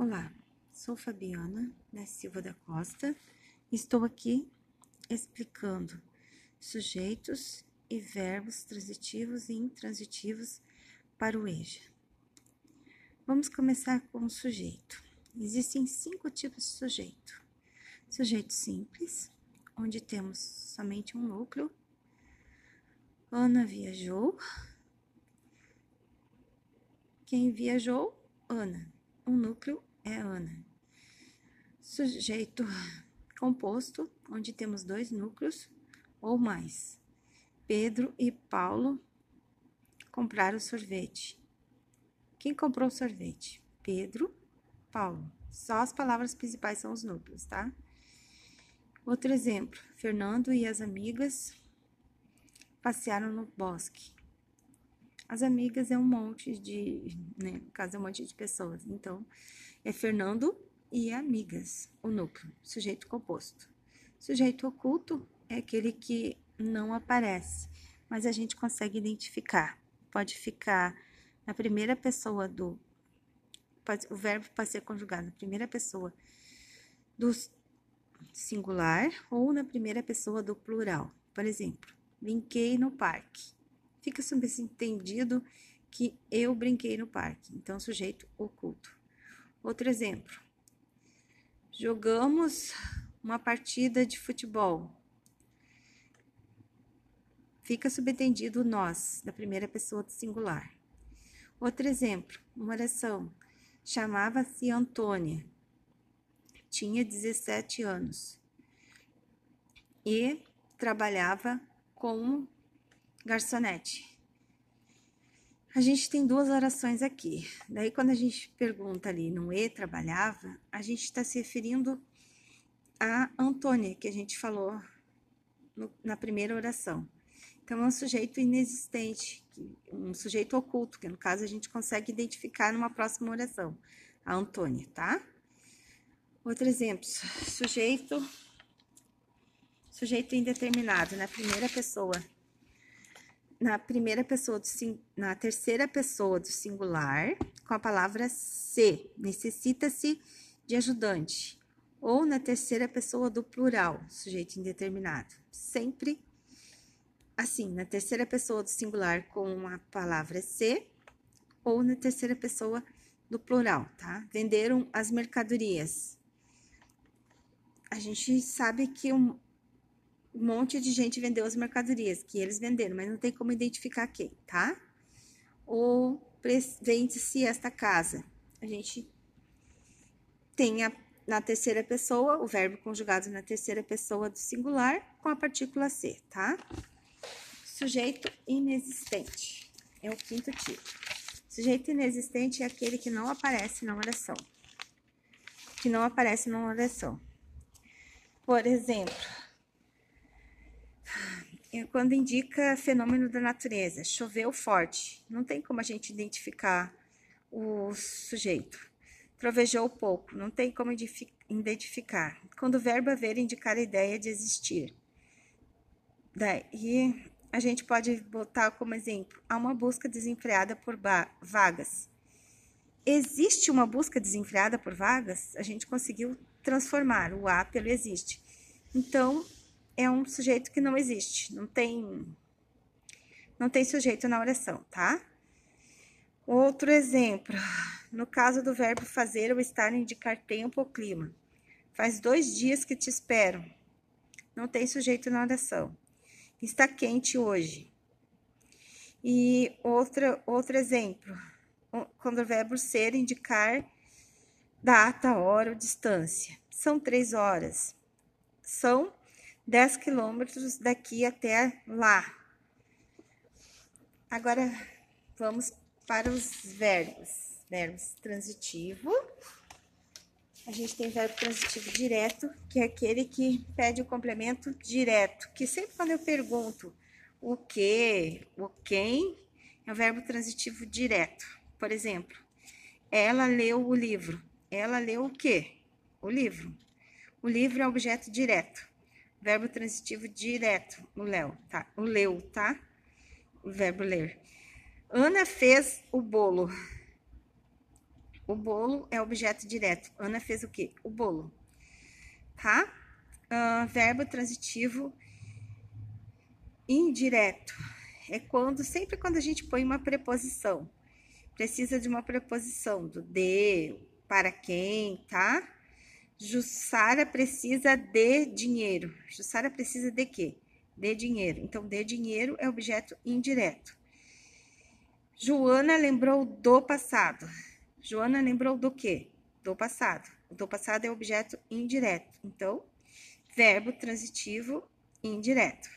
Olá, sou Fabiana da Silva da Costa. Estou aqui explicando sujeitos e verbos transitivos e intransitivos para o EJA. Vamos começar com o sujeito. Existem cinco tipos de sujeito: sujeito simples, onde temos somente um núcleo. Ana viajou. Quem viajou? Ana. O núcleo é Ana. Sujeito composto, onde temos dois núcleos ou mais. Pedro e Paulo compraram sorvete. Quem comprou sorvete? Pedro, Paulo. Só as palavras principais são os núcleos, tá? Outro exemplo: Fernando e as amigas passearam no bosque. As amigas é um monte de, né, no caso é um monte de pessoas. Então, é Fernando e amigas, o núcleo, sujeito composto. Sujeito oculto é aquele que não aparece, mas a gente consegue identificar. Pode ficar na primeira pessoa do pode, o verbo pode ser conjugado na primeira pessoa do singular ou na primeira pessoa do plural. Por exemplo, brinquei no parque fica subentendido que eu brinquei no parque. Então, sujeito oculto. Outro exemplo. Jogamos uma partida de futebol. Fica subentendido nós, da primeira pessoa do singular. Outro exemplo, uma oração. Chamava-se Antônia. Tinha 17 anos. E trabalhava como garçonete. A gente tem duas orações aqui. Daí, quando a gente pergunta ali no E trabalhava, a gente está se referindo a Antônia, que a gente falou no, na primeira oração. Então, é um sujeito inexistente, um sujeito oculto, que no caso a gente consegue identificar numa próxima oração, a Antônia, tá? Outro exemplo, sujeito, sujeito indeterminado, na primeira pessoa na primeira pessoa do na terceira pessoa do singular com a palavra se, necessita-se de ajudante, ou na terceira pessoa do plural, sujeito indeterminado. Sempre assim, na terceira pessoa do singular com a palavra se, ou na terceira pessoa do plural, tá? Venderam as mercadorias. A gente sabe que um monte de gente vendeu as mercadorias que eles venderam, mas não tem como identificar quem, tá? Ou vende-se esta casa. A gente tem a, na terceira pessoa o verbo conjugado na terceira pessoa do singular com a partícula ser, tá? Sujeito inexistente é o quinto tipo. Sujeito inexistente é aquele que não aparece na oração. Que não aparece na oração. Por exemplo, quando indica fenômeno da natureza, choveu forte, não tem como a gente identificar o sujeito. Trovejou pouco, não tem como identificar. Quando o verbo haver indicar a ideia de existir. Daí a gente pode botar como exemplo, há uma busca desenfreada por vagas. Existe uma busca desenfreada por vagas? A gente conseguiu transformar o A pelo existe. Então, é um sujeito que não existe, não tem não tem sujeito na oração, tá? Outro exemplo, no caso do verbo fazer ou estar, indicar tempo ou clima. Faz dois dias que te espero. Não tem sujeito na oração. Está quente hoje. E outra, outro exemplo, quando o verbo ser indicar data, hora ou distância. São três horas. São 10 quilômetros daqui até lá. Agora, vamos para os verbos. Verbos transitivo. A gente tem verbo transitivo direto, que é aquele que pede o complemento direto. Que sempre quando eu pergunto o que, o quem, é o verbo transitivo direto. Por exemplo, ela leu o livro. Ela leu o quê? O livro. O livro é objeto direto. Verbo transitivo direto, o léu, tá? O leu, tá? O verbo ler. Ana fez o bolo. O bolo é objeto direto. Ana fez o quê? O bolo. Tá? Uh, verbo transitivo indireto. É quando, sempre quando a gente põe uma preposição. Precisa de uma preposição do de, para quem, tá? Jussara precisa de dinheiro. Jussara precisa de quê? De dinheiro. Então, de dinheiro é objeto indireto. Joana lembrou do passado. Joana lembrou do quê? Do passado. Do passado é objeto indireto. Então, verbo transitivo indireto.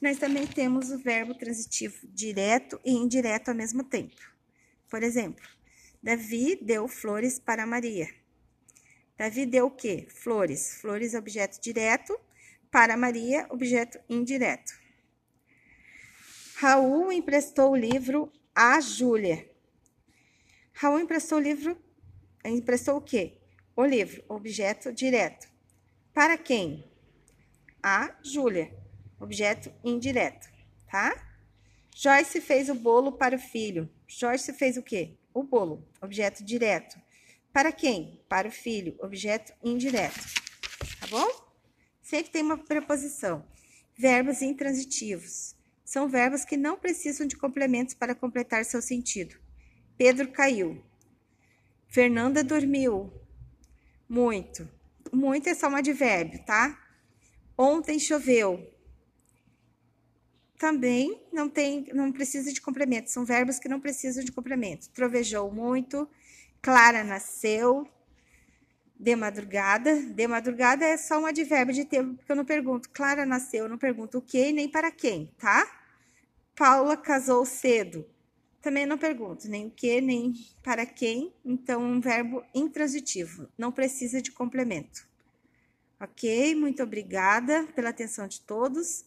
Nós também temos o verbo transitivo direto e indireto ao mesmo tempo. Por exemplo, Davi deu flores para Maria. Davi deu o quê? Flores. Flores, objeto direto. Para Maria, objeto indireto. Raul emprestou o livro a Júlia. Raul emprestou o livro, emprestou o quê? O livro, objeto direto. Para quem? A Júlia, objeto indireto, tá? Joyce fez o bolo para o filho. Joyce fez o quê? O bolo, objeto direto. Para quem? Para o filho, objeto indireto. Tá bom? Sempre tem uma preposição. Verbos intransitivos. São verbos que não precisam de complementos para completar seu sentido. Pedro caiu. Fernanda dormiu. Muito. Muito é só um advérbio, tá? Ontem choveu. Também não tem, não precisa de complemento. São verbos que não precisam de complemento. Trovejou muito. Clara nasceu. De madrugada. De madrugada é só um advérbio de tempo, porque eu não pergunto. Clara nasceu, eu não pergunto o que nem para quem, tá? Paula casou cedo. Também não pergunto nem o que, nem para quem. Então, um verbo intransitivo. Não precisa de complemento. Ok? Muito obrigada pela atenção de todos.